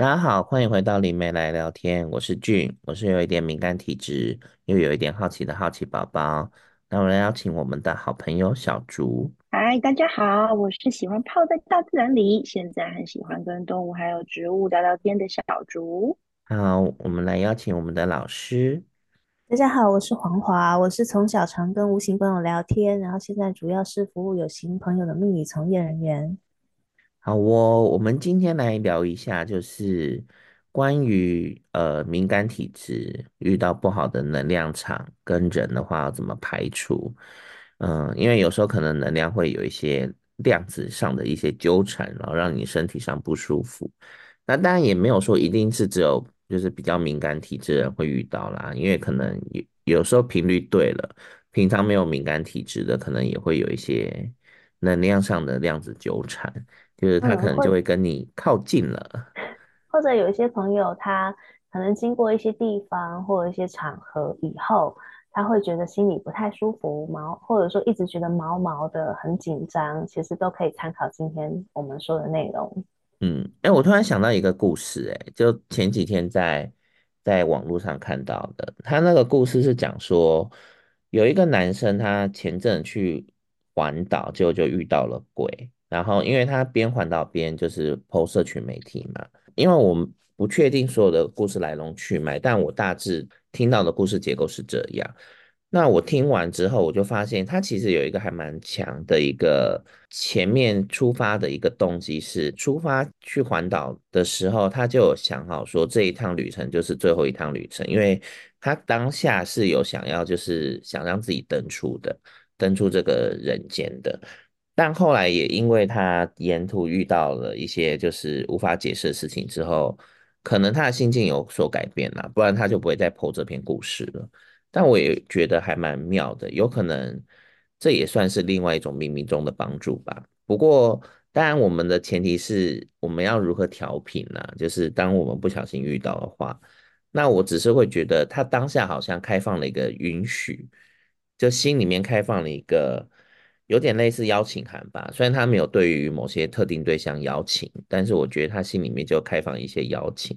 大家好，欢迎回到灵媒来聊天。我是俊，我是有一点敏感体质，又有一点好奇的好奇宝宝。那我来邀请我们的好朋友小竹。嗨，大家好，我是喜欢泡在大自然里，现在很喜欢跟动物还有植物聊聊天的小竹。好，我们来邀请我们的老师。大家好，我是黄华，我是从小常跟无形朋友聊天，然后现在主要是服务有形朋友的命理从业人员。好我，我们今天来聊一下，就是关于呃敏感体质遇到不好的能量场跟人的话要怎么排除？嗯、因为有时候可能能量会有一些量子上的一些纠缠，然后让你身体上不舒服。那当然也没有说一定是只有就是比较敏感体质的人会遇到啦，因为可能有有时候频率对了，平常没有敏感体质的可能也会有一些能量上的量子纠缠。就是他可能就会跟你靠近了，嗯，或者有一些朋友，他可能经过一些地方或者一些场合以后，他会觉得心里不太舒服，毛或者说一直觉得毛毛的，很紧张，其实都可以参考今天我们说的内容。嗯，哎、欸，我突然想到一个故事，哎，就前几天在在网络上看到的，他那个故事是讲说，有一个男生他前阵去环岛，结果就遇到了鬼。然后，因为他边环岛边就是 PO 社群媒体嘛，因为我们不确定所有的故事来龙去脉，但我大致听到的故事结构是这样。那我听完之后，我就发现他其实有一个还蛮强的一个前面出发的一个动机是，出发去环岛的时候，他就想好说这一趟旅程就是最后一趟旅程，因为他当下是有想要就是想让自己登出的，登出这个人间的。但后来也因为他沿途遇到了一些就是无法解释的事情之后，可能他的心境有所改变了，不然他就不会再 po 这篇故事了。但我也觉得还蛮妙的，有可能这也算是另外一种冥冥中的帮助吧。不过当然我们的前提是我们要如何调频呢？就是当我们不小心遇到的话，那我只是会觉得他当下好像开放了一个允许，就心里面开放了一个。有点类似邀请函吧，虽然他没有对于某些特定对象邀请，但是我觉得他心里面就开放一些邀请。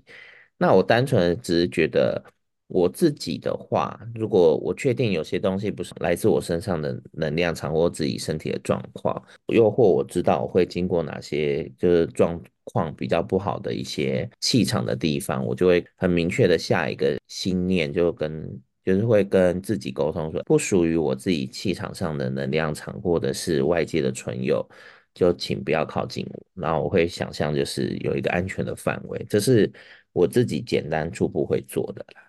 那我单纯只是觉得我自己的话，如果我确定有些东西不是来自我身上的能量场或自己身体的状况，又或我知道我会经过哪些就是状况比较不好的一些气场的地方，我就会很明确的下一个心念，就跟。就是会跟自己沟通说，不属于我自己气场上的能量场，或者是外界的存有，就请不要靠近我。然后我会想象，就是有一个安全的范围，这是我自己简单初步会做的啦。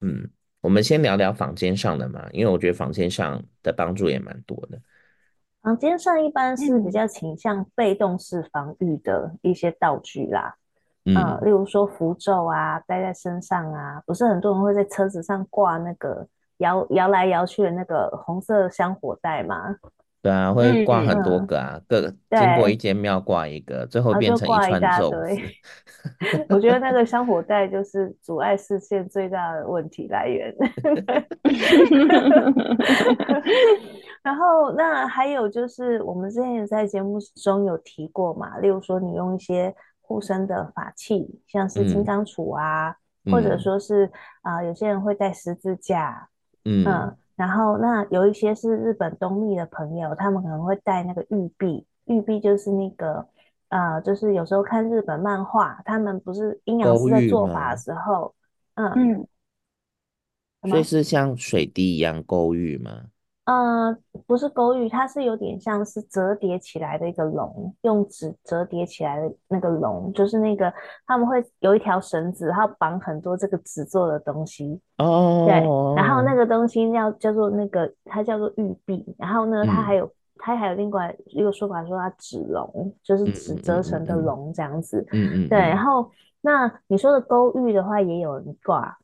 嗯，我们先聊聊房间上的嘛，因为我觉得房间上的帮助也蛮多的。房间上一般是比较倾向被动式防御的一些道具啦。嗯、呃，例如说符咒啊，戴在身上啊，不是很多人会在车子上挂那个摇摇来摇去的那个红色香火带吗？对啊，会挂很多个啊，嗯、各经过一间庙挂一个，最后变成一串咒。对，我觉得那个 香火带就是阻碍视线最大的问题来源。然后，那还有就是我们之前在节目中有提过嘛，例如说你用一些。护身的法器，像是金刚杵啊，嗯、或者说是啊、呃，有些人会带十字架，嗯，嗯，然后那有一些是日本东密的朋友，他们可能会带那个玉璧，玉璧就是那个呃，就是有时候看日本漫画，他们不是阴阳师在做法的时候，嗯。嗯，所以是像水滴一样勾玉吗？嗯、呃，不是勾玉，它是有点像是折叠起来的一个龙，用纸折叠起来的那个龙，就是那个他们会有一条绳子，然后绑很多这个纸做的东西。哦，对，然后那个东西要叫做那个，它叫做玉璧。然后呢，它还有、嗯、它还有另外一个说法，说它纸龙，就是纸折成的龙这样子。嗯嗯，对。然后那你说的勾玉的话，也有人挂。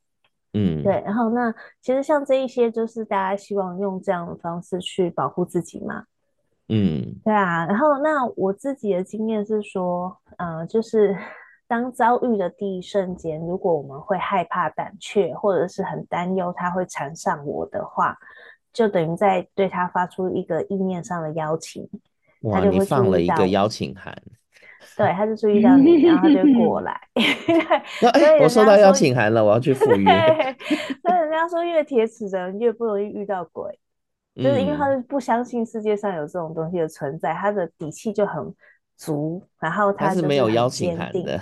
嗯，对，然后那其实像这一些，就是大家希望用这样的方式去保护自己嘛。嗯，对啊。然后那我自己的经验是说，呃，就是 当遭遇的第一瞬间，如果我们会害怕、胆怯，或者是很担忧他会缠上我的话，就等于在对他发出一个意念上的邀请。哇，他就会你放了一个邀请函。对，他就注意到你，然后他就过来。对，我收到邀请函了，我要去赴约。所以人家说越铁齿的人越不容易遇到鬼，嗯、就是因为他是不相信世界上有这种东西的存在，他的底气就很足，然后他是没有邀请函的，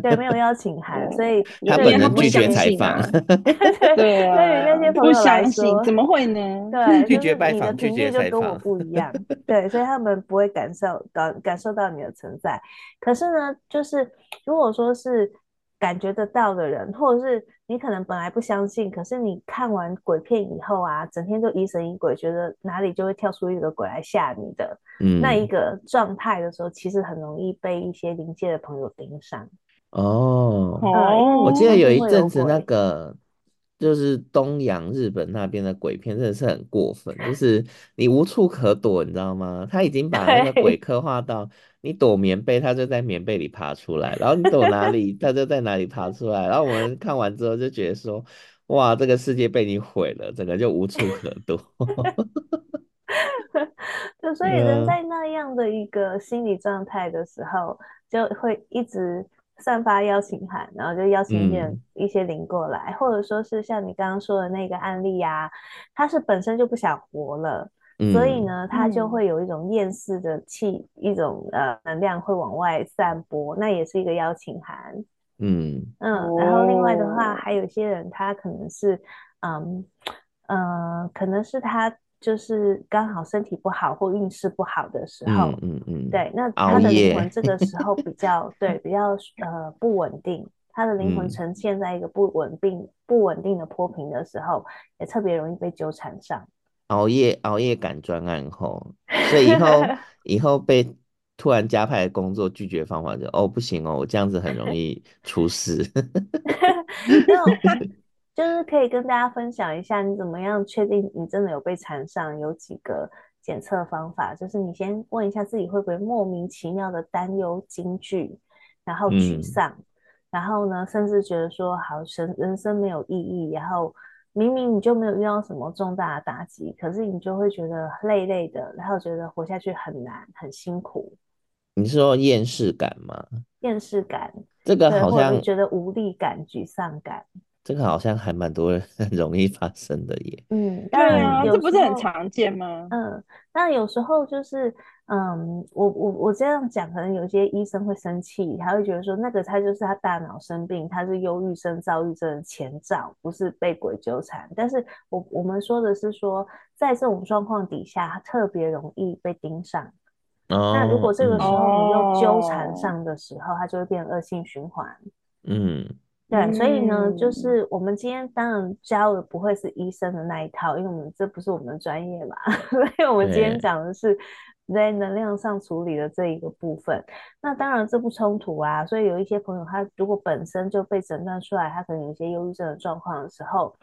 对，没有邀请函，所以他本人拒绝采访。对啊，对于那些朋友来说，怎么会呢？对，拒绝拜访，拒绝采访，就跟我不一样。对，所以他们不会感受感感受到你的存在。可是呢，就是如果说是。感觉得到的人，或者是你可能本来不相信，可是你看完鬼片以后啊，整天就疑神疑鬼，觉得哪里就会跳出一个鬼来吓你的，嗯，那一个状态的时候，其实很容易被一些灵界的朋友盯上。哦，哦，我记得有一阵子那个。就是东洋日本那边的鬼片真的是很过分，就是你无处可躲，你知道吗？他已经 把那个鬼刻画到你躲棉被，他就在棉被里爬出来，然后你躲哪里，他就在哪里爬出来。然后我们看完之后就觉得说，哇，这个世界被你毁了，整个就无处可躲。就所以人在那样的一个心理状态的时候，就会一直。散发邀请函，然后就邀请一些一些灵过来，嗯，或者说是像你刚刚说的那个案例啊，他是本身就不想活了，嗯，所以呢，他就会有一种厌世的气，一种呃能量会往外散播，那也是一个邀请函。嗯。嗯，然后另外的话，还有一些人他可能是嗯嗯，呃，可能是他。就是刚好身体不好或运势不好的时候，嗯嗯，嗯，对，那他的灵魂这个时候比较 对比较呃不稳定，他的灵魂呈现在一个不稳定、嗯、不稳定的波平的时候，也特别容易被纠缠上。熬夜熬夜赶专案后，所以以后 以后被突然加派的工作拒绝方法就哦不行哦，我这样子很容易出事。就是可以跟大家分享一下，你怎么样确定你真的有被缠上？有几个检测方法，就是你先问一下自己会不会莫名其妙的担忧、惊惧，然后沮丧，嗯、然后呢，甚至觉得说好生人生没有意义，然后明明你就没有遇到什么重大的打击，可是你就会觉得累累的，然后觉得活下去很难、很辛苦。你是说厌世感吗？厌世感，这个好像觉得无力感、沮丧感。这个好像还蛮多人 很容易发生的耶。嗯，当然，这不是很常见吗？嗯，那有时候就是，嗯，我我我这样讲，可能有些医生会生气，他会觉得说，那个他就是他大脑生病，他是忧郁症、躁郁症的前兆，不是被鬼纠缠。但是我我们说的是说，在这种状况底下，他特别容易被盯上。哦。那如果这个时候你又纠缠上的时候，它就会变恶性循环。嗯。对，所以呢，就是我们今天当然教的不会是医生的那一套，因为我们这不是我们的专业嘛。所以我们今天讲的是在能量上处理的这一个部分。那当然这不冲突啊。所以有一些朋友，他如果本身就被诊断出来，他可能有一些忧郁症的状况的时候，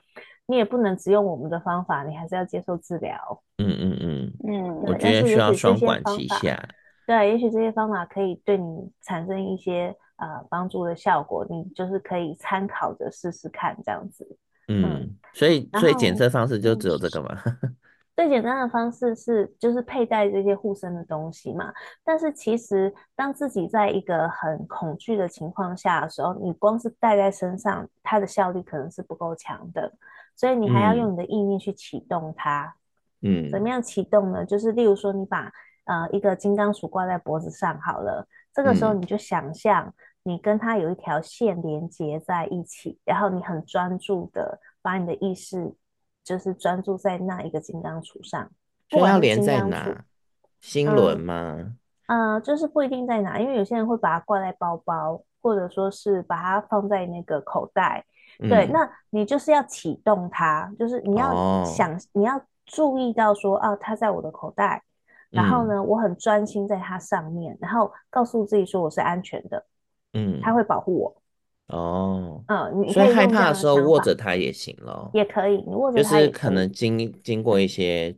你也不能只用我们的方法，你还是要接受治疗。嗯嗯嗯嗯，我觉得需要双管齐下。对，也许这些方法可以对你产生一些。呃，帮助的效果，你就是可以参考着试试看，这样子。嗯，嗯，所以所以检测方式就只有这个嘛？最简单的方式是就是佩戴这些护身的东西嘛。但是其实当自己在一个很恐惧的情况下的时候，你光是戴在身上，它的效力可能是不够强的，所以你还要用你的意念去启动它。嗯，怎么样启动呢？就是例如说，你把呃一个金刚杵挂在脖子上好了，这个时候你就想象。嗯你跟他有一条线连接在一起，然后你很专注的把你的意识，就是专注在那一个金刚杵上。所以要连在哪？心轮吗？嗯、呃，就是不一定在哪，因为有些人会把它挂在包包，或者说是把它放在那个口袋。嗯、对，那你就是要启动它，就是你要想，哦、你要注意到说，啊，它在我的口袋，然后呢，嗯、我很专心在它上面，然后告诉自己说我是安全的。嗯，他会保护我。哦，嗯，你所以害怕的时候握着它也行咯，也可以，你握着它就是可能经经过一些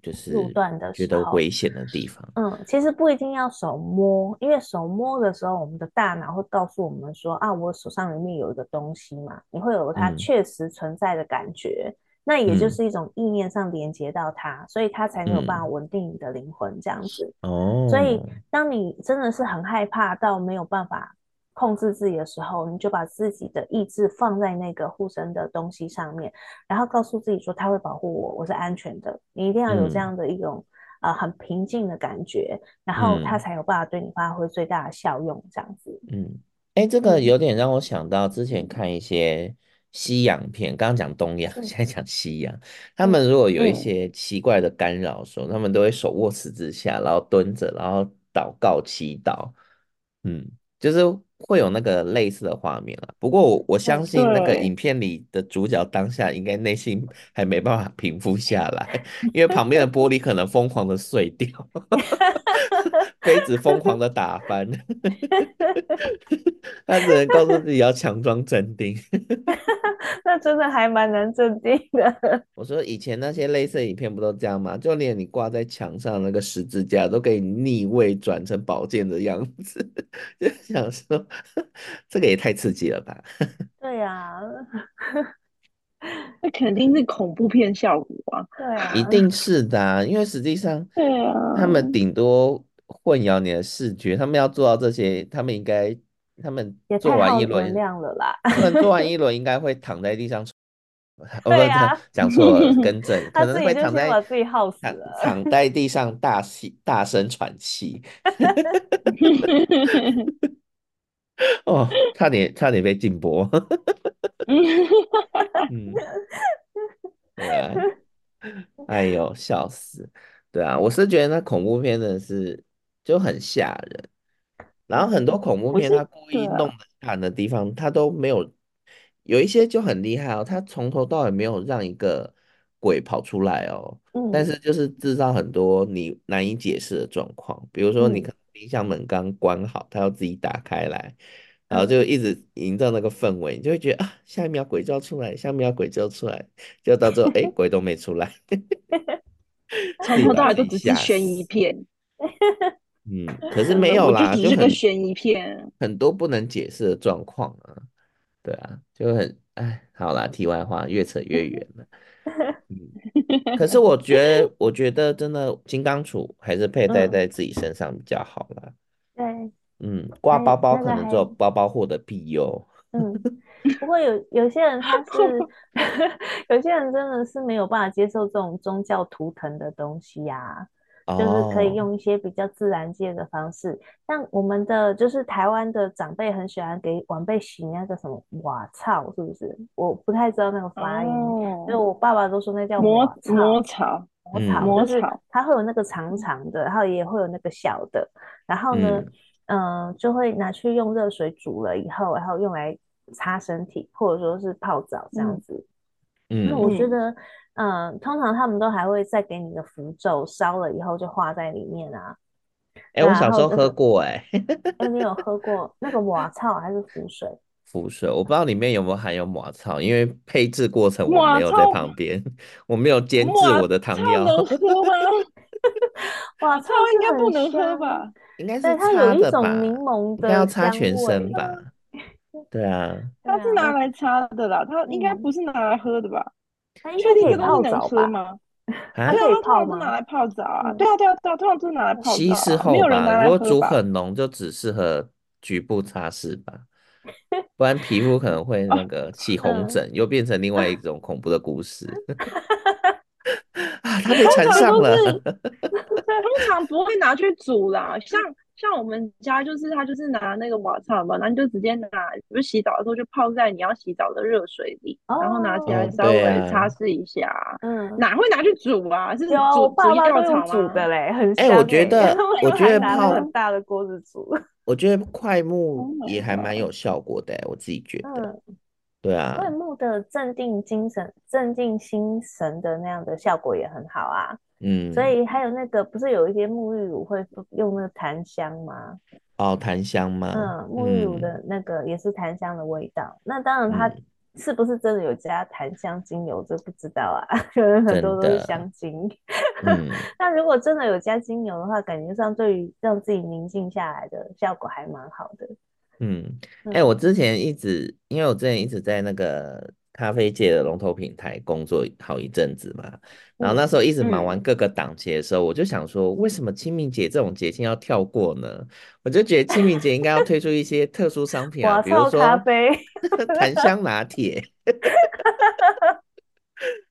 就是路段的觉得危险的地方。嗯，其实不一定要手摸，因为手摸的时候，我们的大脑会告诉我们说啊，我手上里面有一个东西嘛，你会有它确实存在的感觉。那也就是一种意念上连接到它，嗯、所以它才没有办法稳定你的灵魂这样子。哦，所以当你真的是很害怕到没有办法控制自己的时候，你就把自己的意志放在那个护身的东西上面，然后告诉自己说他会保护我，我是安全的。你一定要有这样的一种、嗯呃、很平静的感觉，然后它才有办法对你发挥最大的效用。这样子，嗯，哎，这个有点让我想到之前看一些西洋片，刚刚讲东洋，现在讲西洋，他们如果有一些奇怪的干扰的时候，他们都会手握十字架，然后蹲着，然后祷告祈祷，嗯，就是。会有那个类似的画面了，不过我我相信那个影片里的主角当下应该内心还没办法平复下来，因为旁边的玻璃可能疯狂的碎掉，杯子疯狂的打翻，他只能告诉自己要强装镇定。那真的还蛮难镇定的。我说以前那些类似的影片不都这样吗？就连你挂在墙上那个十字架都可以逆位转成宝剑的样子，就想说 这个也太刺激了吧？对呀、啊，那肯定是恐怖片效果啊！对啊，一定是的、啊，因为实际上，对啊，他们顶多混淆你的视觉，他们要做到这些，他们应该。他们做完一轮量了啦，他们做完一 轮应该会躺在地上，对呀，讲错了，更正，可能会躺在自己耗死了，躺在地上大气大声喘气，哦，差点差点被禁播，嗯，对啊，哎呦，笑死，对啊，我是觉得那恐怖片真的是就很吓人。然后很多恐怖片，他故意弄得惨的地方，他都没有，有一些就很厉害哦，他从头到尾没有让一个鬼跑出来哦，但是就是制造很多你难以解释的状况，比如说你可能冰箱门刚关好，它要自己打开来，然后就一直营造那个氛围，你就会觉得啊，下一秒鬼就要出来，下一秒鬼就要出来，就到最后哎，鬼都没出来，从头到尾都只是悬疑片。嗯，可是没有啦，就，就是个悬疑片，很多不能解释的状况啊，对啊，就很哎，好啦，题外话越扯越远了。嗯，可是我觉得，我觉得真的金刚杵还是佩戴在自己身上比较好啦。对，嗯，挂包包可能只有包包货的庇佑。嗯，不过有有些人他是，有些人真的是没有办法接受这种宗教图腾的东西呀、啊。就是可以用一些比较自然界的方式，像我们的就是台湾的长辈很喜欢给晚辈洗那个什么瓦草，是不是？我不太知道那个发音，哦、就我爸爸都说那叫抹抹草，抹草，抹草，就是它会有那个长长的，然后也会有那个小的，然后呢，嗯、呃，就会拿去用热水煮了以后，然后用来擦身体，或者说是泡澡这样子。嗯，那我觉得。嗯，通常他们都还会再给你个符咒，烧了以后就画在里面啊。哎、欸，我小时候喝过、欸，哎，哎，你有喝 过那个瓦草还是符水？符水，我不知道里面有没有含有瓦草，因为配制过程我没有在旁边，我没有监制我的汤药。能喝吗？抹草应该不能喝吧？应该是擦的吧？它有一种柠檬的，要擦全身吧？对啊，它是拿来擦的啦，它应该不是拿来喝的吧？它应该可以泡澡吧？啊可以泡吗？拿来泡澡啊？对啊，对啊，对啊，通常都是拿来泡澡。稀释后吧，如果煮很浓，就只适合局部擦拭吧，不然皮肤可能会那个起红疹，又变成另外一种恐怖的故事。啊，它被缠上了。通常不会拿去煮啦，像。像我们家就是他就是拿那个瓦擦嘛，然后你就直接拿，比如洗澡的时候就泡在你要洗澡的热水里，哦、然后拿起来稍微擦拭一下。嗯，哪会拿去煮啊？是煮煮一道草煮的嘞，很哎、欸，我觉得我觉得泡很大的锅子煮，我觉得快木也还蛮有效果的，我自己觉得。嗯、对啊，桧木的镇定精神、镇定心神的那样的效果也很好啊。嗯，所以还有那个不是有一些沐浴乳会用那个檀香吗？哦，檀香吗？嗯，沐浴乳的那个也是檀香的味道。嗯、那当然，它是不是真的有加檀香精油，这不知道啊。可能很多都是香精。嗯、那如果真的有加精油的话，感觉上对于让自己宁静下来的效果还蛮好的。嗯，哎、欸，我之前一直因为我之前一直在那个咖啡界的龙头平台工作好一阵子嘛，然后那时候一直忙完各个档期的时候，嗯、我就想说，为什么清明节这种节庆要跳过呢？我就觉得清明节应该要推出一些特殊商品啊，比如说咖啡、檀香拿铁。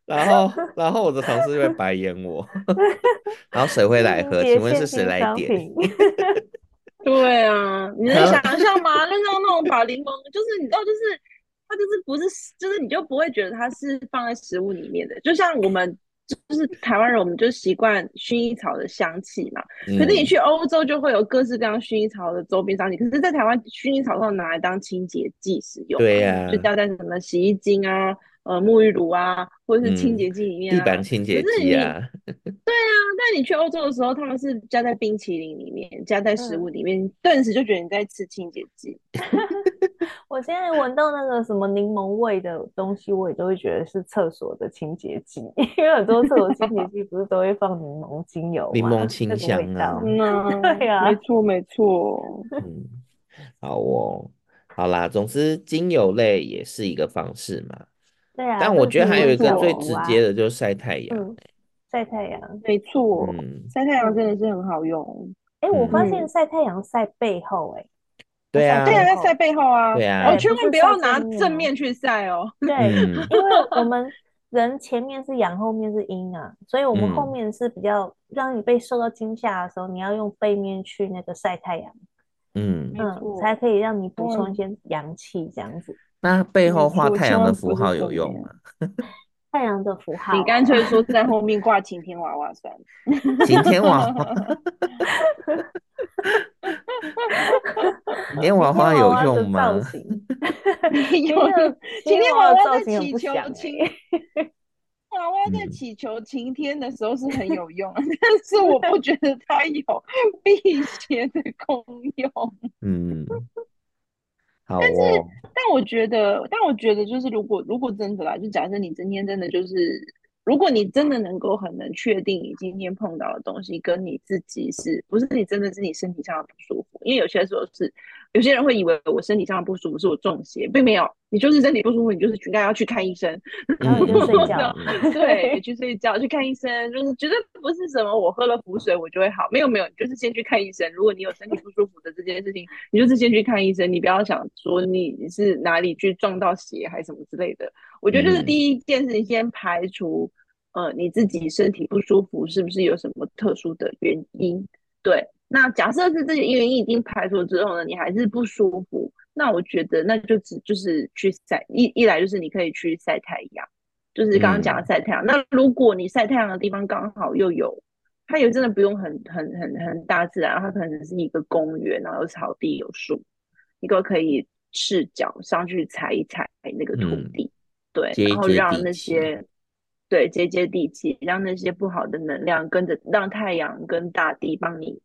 然后，然后我的同事就会白眼我，然后谁会来喝？请问是谁来点？对啊，你能想象吗？那种那种把柠檬，就是你知道，就是它就是不是，就是你就不会觉得它是放在食物里面的。就像我们就是台湾人，我们就习惯薰衣草的香气嘛。嗯、可是你去欧洲就会有各式各样薰衣草的周边商品。可是，在台湾，薰衣草都拿来当清洁剂使用。对呀、啊，就掉在什么洗衣精啊。呃，沐浴乳啊，或者是清洁剂里面、啊嗯、地板清洁剂啊，对啊。但你去欧洲的时候，他们是加在冰淇淋里面，加在食物里面，顿、嗯、时就觉得你在吃清洁剂。我现在闻到那个什么柠檬味的东西，我也都会觉得是厕所的清洁剂，因为很多厕所清洁剂不是都会放柠檬精油、柠檬清香啊。嗯，对啊，没错没错。嗯，好哦，好啦，总之精油类也是一个方式嘛。对啊，但我觉得还有一个最直接的就是晒太阳、晒太阳，没错，嗯，晒太阳真的是很好用。哎、欸，我发现晒太阳晒背后、欸，哎、嗯，对啊，对啊，在晒背后啊，对啊，我，千万不要拿正面去晒哦，对，因为我们人前面是阳，后面是阴啊，所以我们后面是比较让你被受到惊吓的时候，你要用背面去那个晒太阳，嗯。嗯，才可以让你补充一些阳气，这样子。那背后画太阳的符号有用吗？太阳的符号，你干脆说在后面挂 晴天娃娃算了。晴天娃娃，晴天娃娃有用吗？有，晴天娃娃在祈求晴，娃娃在祈求晴天的时候是很有用，但是我不觉得它有 辟邪的功用。嗯。但是，但我觉得，但我觉得，就是如果如果真的啦，就假设你今天真的就是，如果你真的能够很能确定你今天碰到的东西跟你自己是不是你真的是你身体上的不舒服，因为有些时候是。有些人会以为我身体上的不舒服是我中邪，并没有，你就是身体不舒服，你就是应该要去看医生，然后就睡觉，对，去睡觉，去看医生，就是绝对不是什么我喝了补水我就会好，没有没有，你就是先去看医生。如果你有身体不舒服的这件事情，你就是先去看医生，你不要想说你是哪里去撞到血还是什么之类的。我觉得就是第一件事情，先排除，呃，你自己身体不舒服是不是有什么特殊的原因？对。那假设是这些原因已经排除之后呢，你还是不舒服，那我觉得那就只就是去晒一一来就是你可以去晒太阳，就是刚刚讲的晒太阳。嗯、那如果你晒太阳的地方刚好又有，它也真的不用很很很很大自然，它可能只是一个公园，然后有草地有树，你都可以赤脚上去踩一踩那个土地，嗯、对，然后让那些对接接地气，让那些不好的能量跟着让太阳跟大地帮你。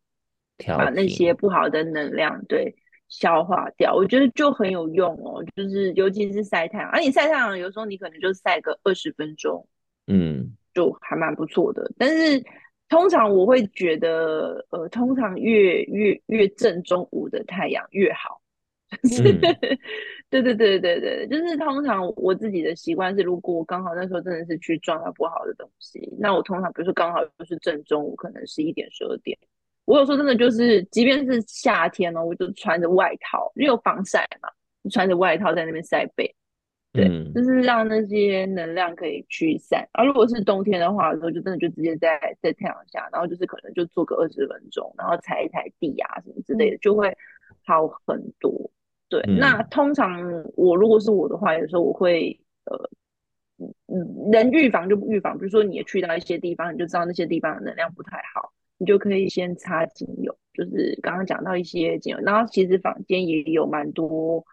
把那些不好的能量对消化掉，我觉得就很有用哦。就是尤其是晒太阳，而、啊、你晒太阳有时候你可能就晒个二十分钟，嗯，就还蛮不错的。但是通常我会觉得，呃，通常越越越正中午的太阳越好。嗯、对对对对对，就是通常我自己的习惯是，如果我刚好那时候真的是去撞到不好的东西，那我通常比如说刚好就是正中午，可能十一点十二点。我有时候真的就是，即便是夏天哦，我就穿着外套，因为有防晒嘛，就穿着外套在那边晒背，对，嗯、就是让那些能量可以驱散。而、啊、如果是冬天的话，有时候就真的就直接在在太阳下，然后就是可能就做个二十分钟，然后踩一踩地啊什么之类的，就会好很多。对，嗯、那通常我如果是我的话，有时候我会呃，嗯，能预防就不预防，比如说你也去到一些地方，你就知道那些地方的能量不太好。你就可以先擦精油，就是刚刚讲到一些精油，然后其实坊间也有蛮多，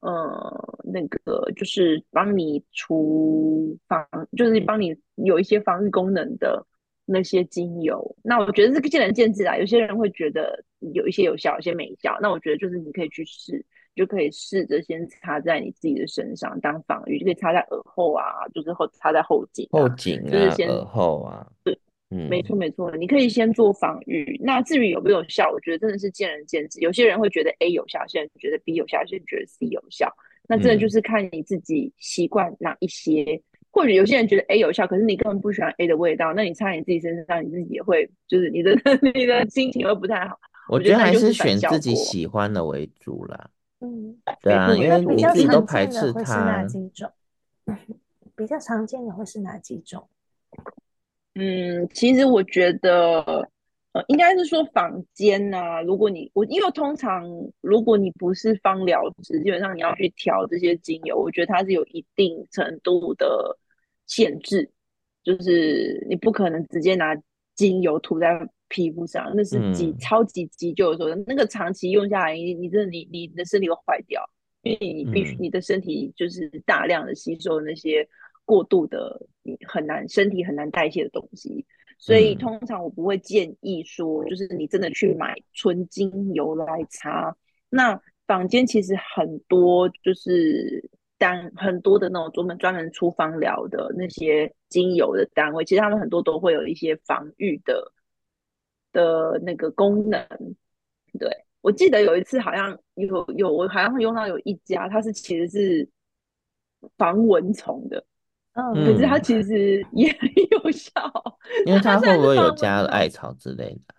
呃，那个就是帮你除防，就是帮你有一些防御功能的那些精油。那我觉得这个见仁见智啊，有些人会觉得有一些有效，有些没效。那我觉得就是你可以去试，就可以试着先擦在你自己的身上当防御，就可以擦在耳后啊，就是后擦在后颈、啊，后颈啊，就是先耳后啊，对。没错没错，你可以先做防御。那至于有没有效，我觉得真的是见仁见智。有些人会觉得 A 有效，有些人觉得 B 有效，有些人觉得 C 有效。那真的就是看你自己习惯哪一些，嗯、或者有些人觉得 A 有效，可是你根本不喜欢 A 的味道，那你擦你自己身上，你自己也会就是你的 你的心情会不太好。我觉得还是选自己喜欢的为主啦。嗯，对啊，因为你自己都排斥它。会是哪几种？比较常见的会是哪几种？嗯，其实我觉得，呃，应该是说坊间呐、啊。如果你我，因为通常如果你不是芳疗师，基本上你要去调这些精油，我觉得它是有一定程度的限制，就是你不可能直接拿精油涂在。皮肤上那是急、嗯、超级急救的时候，那个长期用下来，你你真的你你的身体会坏掉，因为你必须、嗯、你的身体就是大量的吸收那些过度的你很难身体很难代谢的东西，所以通常我不会建议说，就是你真的去买纯精油来擦。那坊间其实很多就是单很多的那种专门专门出芳疗的那些精油的单位，其实他们很多都会有一些防御的。的那个功能，对，我记得有一次好像有有我好像会用到有一家，它是其实是防蚊虫的，嗯，可是它其实也很有效，因为它会不会有加了艾草之类的？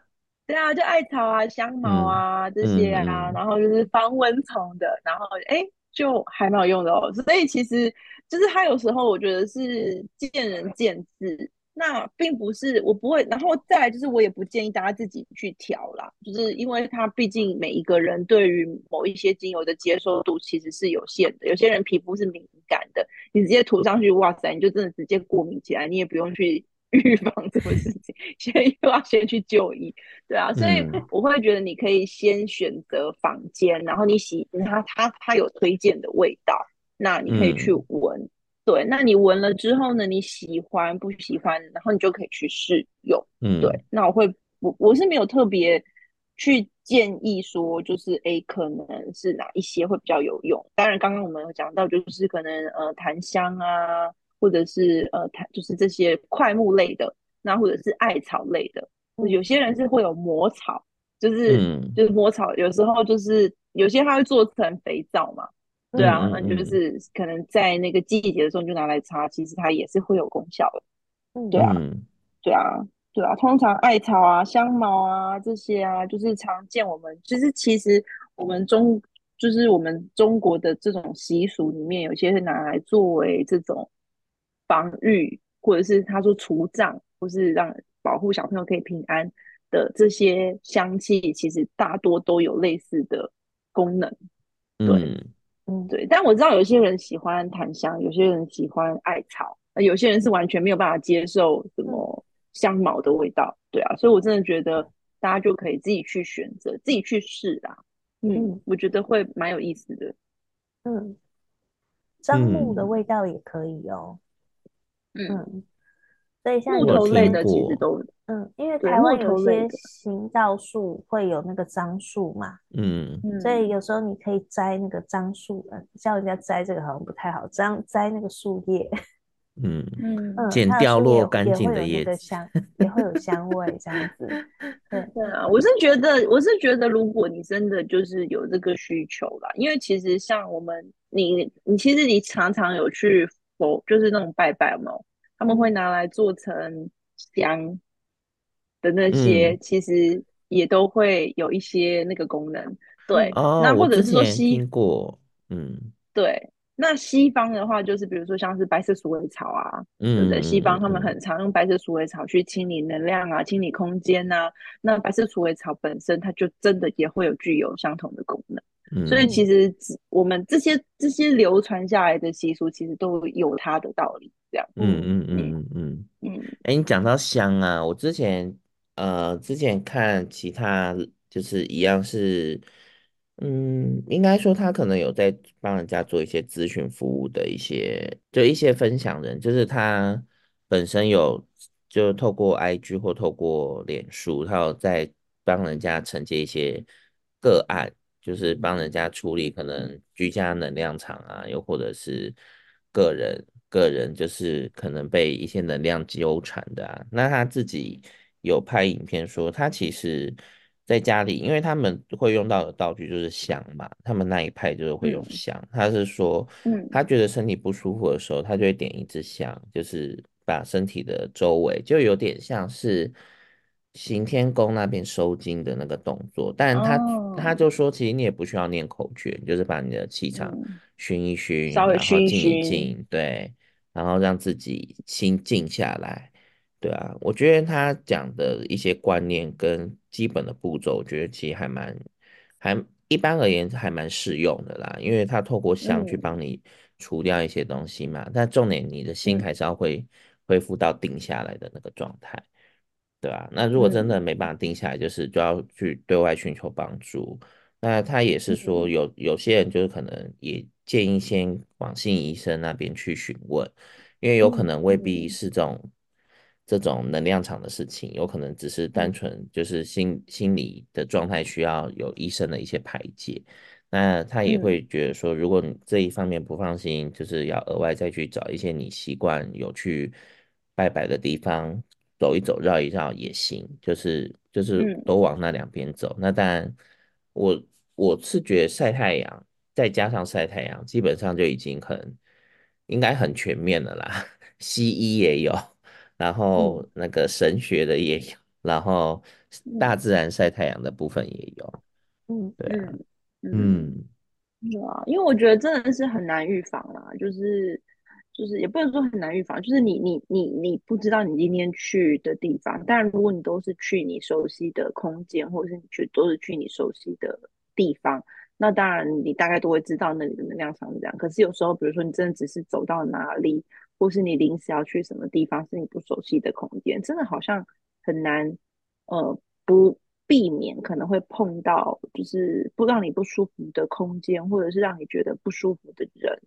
对啊，就艾草啊、香茅啊、嗯、这些啊、嗯，然后就是防蚊虫的，然后哎，就还蛮有用的哦。所以其实就是它有时候我觉得是见仁见智。那并不是我不会，然后再来就是我也不建议大家自己去调啦，就是因为它毕竟每一个人对于某一些精油的接受度其实是有限的，有些人皮肤是敏感的，你直接涂上去，哇塞，你就真的直接过敏起来，你也不用去 预防这个事情，先又要先去就医，对啊，所以我会觉得你可以先选择房间，然后你喜它它它有推荐的味道，那你可以去闻。嗯对，那你闻了之后呢？你喜欢不喜欢？然后你就可以去试用。嗯，对。那我会，我我是没有特别去建议说，就是诶，可能是哪一些会比较有用。当然，刚刚我们有讲到，就是可能呃，檀香啊，或者是呃，檀，就是这些块木类的，那或者是艾草类的。有些人是会有魔草，就是、嗯、就是魔草，有时候就是有些它会做成肥皂嘛。对啊，那就是可能在那个季节的时候你就拿来擦，其实它也是会有功效的。嗯，对啊，对啊，对啊。通常艾草啊、香茅啊这些啊，就是常见。我们就是其实我们中就是我们中国的这种习俗里面，有些是拿来作为这种防御，或者是他说除障，或是让保护小朋友可以平安的这些香气，其实大多都有类似的功能。对。嗯嗯，对，但我知道有些人喜欢檀香，有些人喜欢艾草，有些人是完全没有办法接受什么香茅的味道，对啊，所以我真的觉得大家就可以自己去选择，自己去试啦。嗯，嗯，我觉得会蛮有意思的。嗯，樟木的味道也可以哦。嗯。嗯所以像木头类的其实都，嗯，因为台湾有些行道树会有那个樟树嘛，嗯，所以有时候你可以摘那个樟树，嗯，叫人家摘这个好像不太好，摘摘那个树叶，嗯嗯，剪掉落干净的叶子，香也会有香味这样子，对对啊，我是觉得我是觉得如果你真的就是有这个需求啦，因为其实像我们你你其实你常常有去佛就是那种拜拜嘛。他们会拿来做成香的那些，嗯，其实也都会有一些那个功能。对，哦，那或者是说西听过，嗯，对。那西方的话，就是比如说像是白色鼠尾草啊，嗯，对不对？西方他们很常用白色鼠尾草去清理能量啊，清理空间啊。那白色鼠尾草本身，它就真的也会有具有相同的功能。嗯，所以其实我们这些这些流传下来的习俗，其实都有它的道理。这样，嗯嗯嗯嗯嗯嗯。哎、欸，你讲到香啊，我之前呃之前看其他就是一样是，嗯，应该说他可能有在帮人家做一些咨询服务的一些，就一些分享人，就是他本身有就透过 IG 或透过脸书，他有在帮人家承接一些个案。就是帮人家处理可能居家能量场啊，又或者是个人个人就是可能被一些能量纠缠的啊。那他自己有拍影片说，他其实在家里，因为他们会用到的道具就是香嘛，他们那一派就是会用香。嗯、他是说，嗯，他觉得身体不舒服的时候，他就会点一支香，就是把身体的周围，就有点像是行天宫那边收惊的那个动作。但他、哦、他就说，其实你也不需要念口诀，就是把你的气场熏一熏，稍微熏一熏，然后静一静，对，然后让自己心静下来。对啊，我觉得他讲的一些观念跟基本的步骤，我觉得其实还蛮，还一般而言还蛮适用的啦。因为他透过香去帮你除掉一些东西嘛，嗯、但重点你的心还是要会恢复到定下来的那个状态，对啊，那如果真的没办法定下来，就是就要去对外寻求帮助。那他也是说有有些人就是可能也建议先往心理医生那边去询问，因为有可能未必是这种。这种能量场的事情，有可能只是单纯就是心心理的状态需要有医生的一些排解。那他也会觉得说，如果你这一方面不放心，就是要额外再去找一些你习惯有去拜拜的地方走一走、绕一绕也行，就是就是都往那两边走。那当然，我我是觉得晒太阳再加上晒太阳，基本上就已经很应该很全面了啦。西医也有。然后那个神学的也有，嗯、然后大自然晒太阳的部分也有，嗯，对啊，嗯，啊，因为我觉得真的是很难预防啦，就是就是也不能说很难预防，就是你你你你不知道你今天去的地方，但如果你都是去你熟悉的空间，或者是你去都是去你熟悉的地方，那当然你大概都会知道那里的能量场是这样。可是有时候，比如说你真的只是走到哪里。或是你临时要去什么地方，是你不熟悉的空间，真的好像很难，呃，不避免可能会碰到，就是不让你不舒服的空间，或者是让你觉得不舒服的人。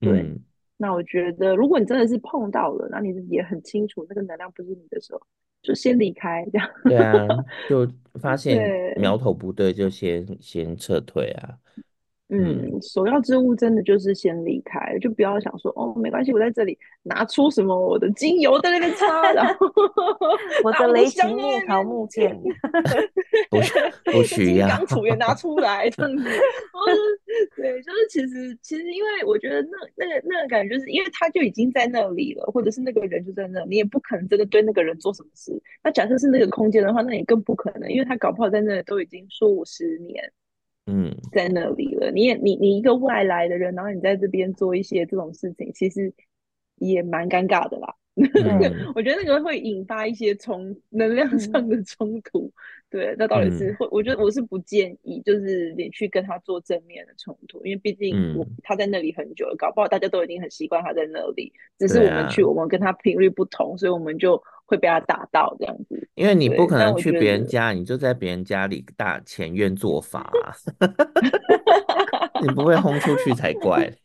对，嗯、那我觉得，如果你真的是碰到了，那你自己也很清楚那个能量不是你的时候，就先离开，这样。对啊，就发 现苗头不对，就先对先撤退啊。嗯，首要之物真的就是先离开，就不要想说哦，没关系，我在这里拿出什么我的精油在那边擦，然后 我的雷琴木桃木剑，不不需要，金刚杵也拿出 来这样子。对，就是其实其实因为我觉得那那个那个感觉，就是因为他就已经在那里了，或者是那个人就在那，你也不可能真的对那个人做什么事。那假设是那个空间的话，那也更不可能，因为他搞不好在那里都已经数十年。嗯，在那里了。你也你你一个外来的人，然后你在这边做一些这种事情，其实也蛮尴尬的啦。嗯、我觉得那个会引发一些冲能量上的冲突。嗯、对，那到底是会？嗯、我觉得我是不建议，就是你去跟他做正面的冲突，因为毕竟我他在那里很久了，搞不好大家都已经很习惯他在那里，只是我们去，我们跟他频率不同，所以我们就。会被他打到这样子，因为你不可能去别人家，你就在别人家里大前院做法啊，你不会轰出去才怪。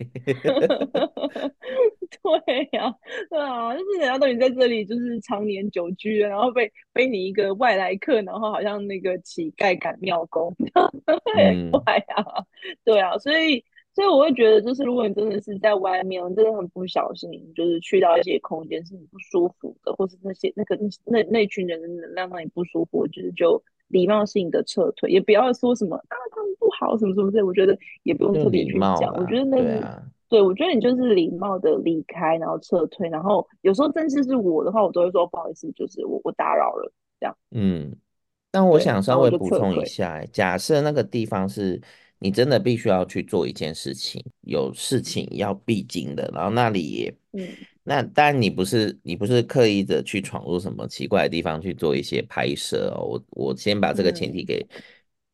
对呀、啊，对啊，就是人家都已经在这里，就是常年久居，然后被被你一个外来客，然后好像那个乞丐赶庙工，很怪啊，对啊，所以。所以我会觉得，就是如果你真的是在外面，真的很不小心，就是去到一些空间是你不舒服的，或是那些那个那那那群人的能量让你不舒服，我觉得就礼貌性的撤退，也不要说什么啊他们不好什么什么类，我觉得也不用特别去讲。我觉得那个对，我觉得你就是礼貌的离开，然后撤退，然后有时候真是是我的话，我都会说不好意思，就是我我打扰了这样。嗯，但我想稍微补充一下，假设那个地方是。你真的必须要去做一件事情，有事情要必经的，然后那里也，嗯，那当然你不是你不是刻意的去闯入什么奇怪的地方去做一些拍摄哦，我我先把这个前提给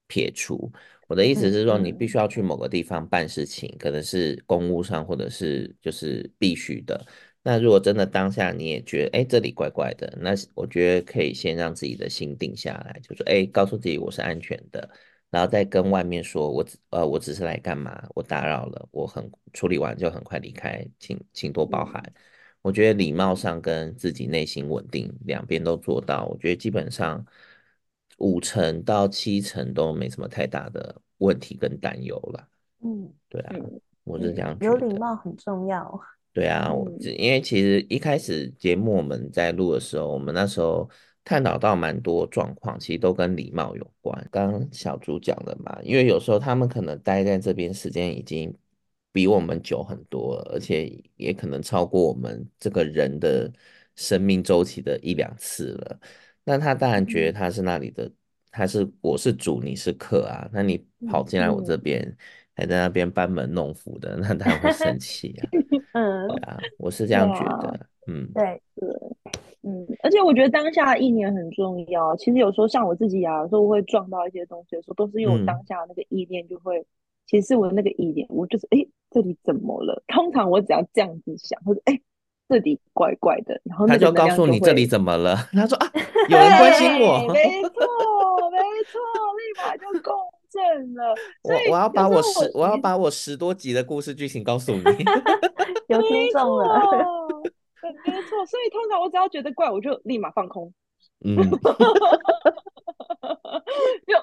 撇除。嗯、我的意思是说，你必须要去某个地方办事情，可能是公务上或者是就是必须的。那如果真的当下你也觉得哎这里怪怪的，那我觉得可以先让自己的心定下来，就说哎告诉自己我是安全的。然后再跟外面说，我只呃，我只是来干嘛？我打扰了，我很处理完就很快离开，请请多包涵。我觉得礼貌上跟自己内心稳定两边都做到，我觉得基本上五成到七成都没什么太大的问题跟担忧了。嗯，对啊，我是这样觉得。有礼貌很重要。对啊，我因为其实一开始节目我们在录的时候，我们那时候。探讨到蛮多状况，其实都跟礼貌有关。刚刚小猪讲的嘛，因为有时候他们可能待在这边时间已经比我们久很多了，而且也可能超过我们这个人的生命周期的一两次了。那他当然觉得他是那里的，他是我是主，你是客啊。那你跑进来我这边，嗯、还在那边班门弄斧的，那他会生气啊。嗯，对啊，我是这样觉得。啊、嗯，对对，嗯，而且我觉得当下意念很重要。其实有时候像我自己啊，有时候会撞到一些东西的时候，都是因为我当下那个意念就会，嗯、其实我的那个意念，我就是哎，这里怎么了？通常我只要这样子想，或者哎。这里怪怪的，然后他就告诉你这里怎么了。他说啊，有人关心我，没 错，没错，立马就共振了。我我要把我十，我要把我十多集的故事剧情告诉你，有听众了，没错。所以通常我只要觉得怪，我就立马放空。嗯，就。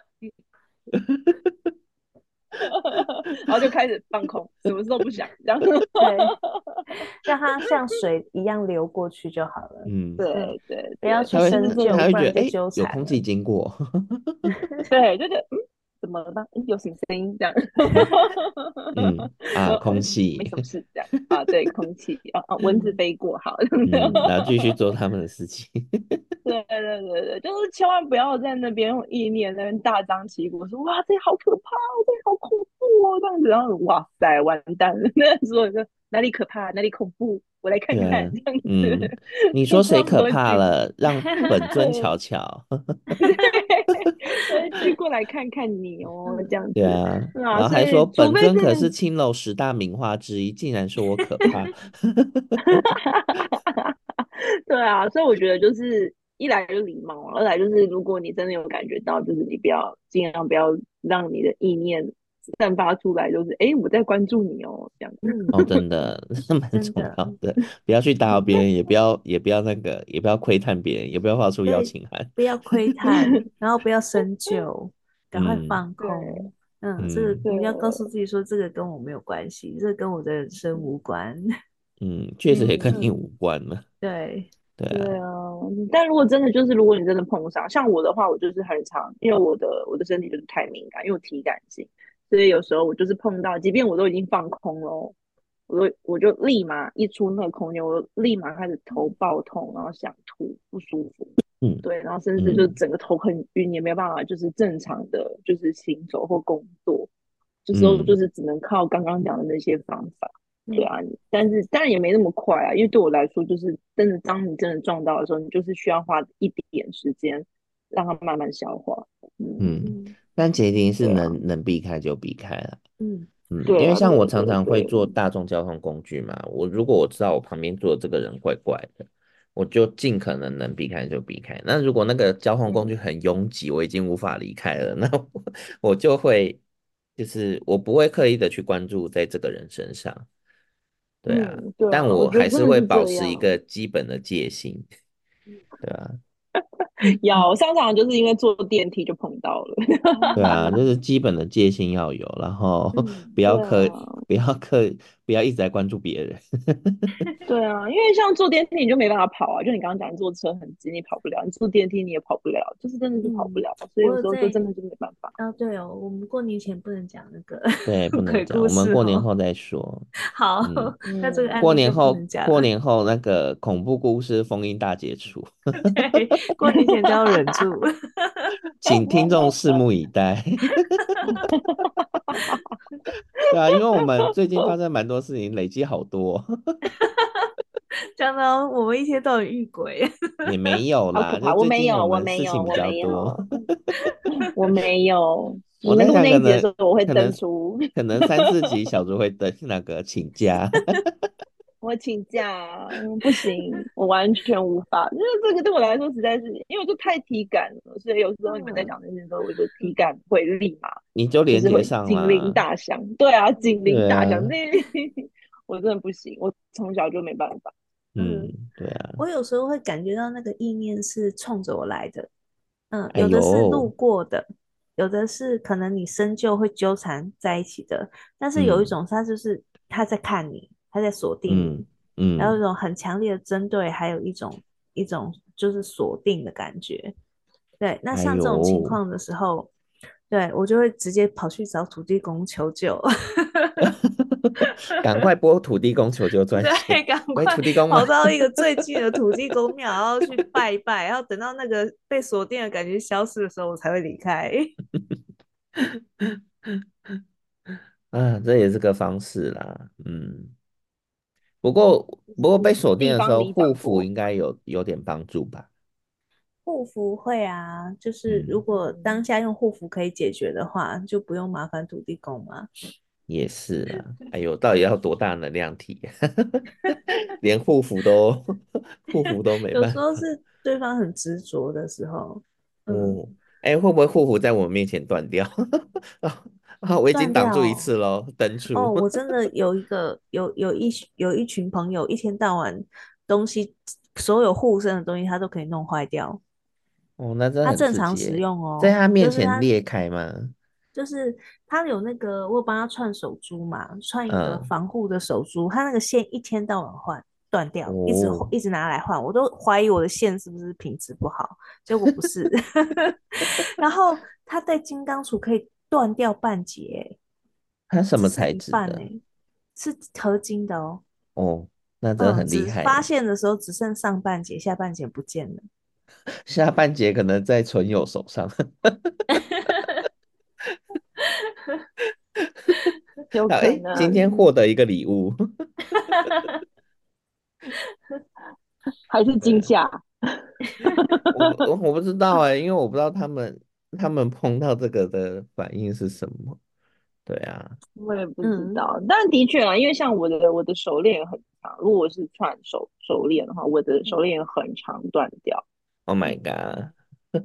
然后就开始放空，什么事都不想，这样 对，让它像水一样流过去就好了。嗯，对对，对，不要去深究，不然就纠缠。有空气经过，对，就觉得嗯。怎么了吗？有什么声音这样？嗯啊，空气没什么事这样啊，对，空气啊啊，蚊子飞过好，嗯，然后继续做他们的事情。对对对对，就是千万不要在那边用意念在那边大张旗鼓说哇，这好可怕哦，这好恐怖哦，这样子，然后哇塞，完蛋了，那时候就哪里可怕，哪里恐怖。我来看看，啊、这样子。嗯，你说谁可怕了？让本尊瞧瞧。对，去过来看看你哦，这样子。对啊，然后还说本尊可是青楼十大名花之一，竟然说我可怕。对啊，所以我觉得就是一来就是礼貌，二来就是如果你真的有感觉到，就是你不要尽量不要让你的意念。散发出来就是，哎、欸，我在关注你哦，这样子。哦，真的，是 蛮重要的。不要去打扰别人，也不要，也不要那个，也不要窥探别人，也不要发出邀请函。不要窥探，然后不要深究，赶快放空。嗯，嗯，这个你要告诉自己说，这个跟我没有关系，这个跟我的人生无关。嗯，确实也跟你无关了。对，对啊。对啊，但如果真的就是，如果你真的碰上，像我的话，我就是很常，因为我的我的身体就是太敏感，因为我体感性。所以有时候我就是碰到，即便我都已经放空了，我都我就立马一出那个空间，我就立马开始头爆痛，然后想吐，不舒服。嗯，对，然后甚至就整个头很晕，也没有办法，就是正常的就是行走或工作，这时候就是只能靠刚刚讲的那些方法。对啊，但是当然也没那么快啊，因为对我来说，就是真的当你真的撞到的时候，你就是需要花一点时间让它慢慢消化。嗯。嗯但前提是能、啊、能避开就避开了，嗯。嗯，因为像我常常会坐大众交通工具嘛，我如果我知道我旁边坐的这个人怪怪的，我就尽可能能避开就避开。那如果那个交通工具很拥挤，我已经无法离开了，那我，我就会就是我不会刻意的去关注在这个人身上，对啊，嗯、对啊，但我还是会保持一个基本的戒心，对啊。有，商场就是因为坐电梯就碰到了。对啊，就是基本的戒心要有，然后不要刻，不要刻，不要一直在关注别人。对啊，因为像坐电梯你就没办法跑啊，就你刚刚讲，你坐车很急，你跑不了；你坐电梯你也跑不了，就是真的是跑不了。所以有时候就真的就没办法。啊，对哦，我们过年前不能讲那个，对，不 能讲，我们过年后再说。好，那这个过年后，过年后那个恐怖故事封印大解除。对，过年前就要忍住，请听众拭目以待。对啊，因为我们最近发生蛮多事情，累积好多。讲到我们一天都有遇鬼，你没有啦，我没有，我没有，我没有，我没有。我们录那一集的时候，我会登出，可能三四集小猪会登那个请假。我请假，嗯，不行，我完全无法，因为这个对我来说实在是，因为我就太体感了，所以有时候你们在讲这些时候，我就体感会立马你就连接上了，警铃大响，对啊，警铃大响，那、啊、我真的不行，我从小就没办法。嗯，对啊，我有时候会感觉到那个意念是冲着我来的，嗯，有的是路过的，哎、有的是可能你深究会纠缠在一起的，但是有一种他就是他在看你。他在锁定你，嗯，嗯，然后一种很强烈的针对，还有一种一种就是锁定的感觉。对，那像这种情况的时候，哎、对我就会直接跑去找土地公求救，赶快拨土地公求救专线，对，赶快土地公跑到一个最近的土地公庙，然后去拜一拜，然后等到那个被锁定的感觉消失的时候，我才会离开。啊，这也是个方式啦，嗯。不过，不过被锁定的时候，护符应该有有点帮助吧？护符会啊，就是如果当下用护符可以解决的话，嗯、就不用麻烦土地公嘛。也是啊，哎呦，到底要多大能量体？连护符都护符都没办法。有时候是对方很执着的时候。嗯，哎、欸，会不会护符在我们面前断掉？啊，我已经挡住一次喽，登出。哦，我 真的有一个有有一有一群朋友，一天到晚东西，所有护身的东西他都可以弄坏掉。哦，那真的他正常使用哦，在他面前裂开吗？就是、他有那个，我帮他串手珠嘛，串一个防护的手珠，嗯、他那个线一天到晚换断掉，哦、一直一直拿来换，我都怀疑我的线是不是品质不好，结果不是。然后他在金刚杵可以。断掉半截，它什么材质的？是合金的哦。哦，那真的很厉害。嗯、发现的时候只剩上半截，下半截不见了。下半截可能在存友手上。有可能、欸、今天获得一个礼物，还是惊吓？我我我不知道哎、欸，因为我不知道他们。他们碰到这个的反应是什么？对啊，我也不知道。嗯、但的确啊，因为像我的我的手链很长，如果我是串手手链的话，我的手链很长，断掉。Oh my god！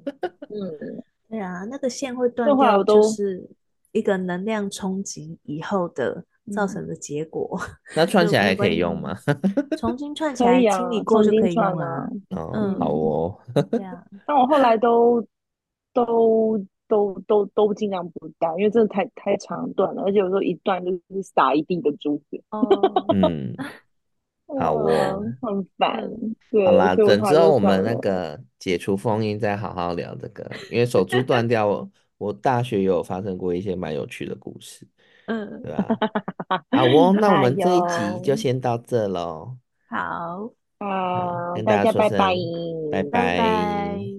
嗯，对啊，那个线会断掉，就是一个能量冲击以后的造成的结果。嗯、那串起来还可以用吗？重新串 起来清理过就可以用了、啊。哦，嗯、好哦。对啊，但我后来 都。都都都都尽量不戴，因为真的太太长断了，而且有时候一断就是撒一地的珠子。哦，嗯，好哦，很烦。好啦，等之后我们那个解除封印再好好聊这个，因为手珠断掉，我大学也有发生过一些蛮有趣的故事。嗯，对吧？好哦，那我们这一集就先到这喽。好，好，跟大家说声拜拜，拜拜。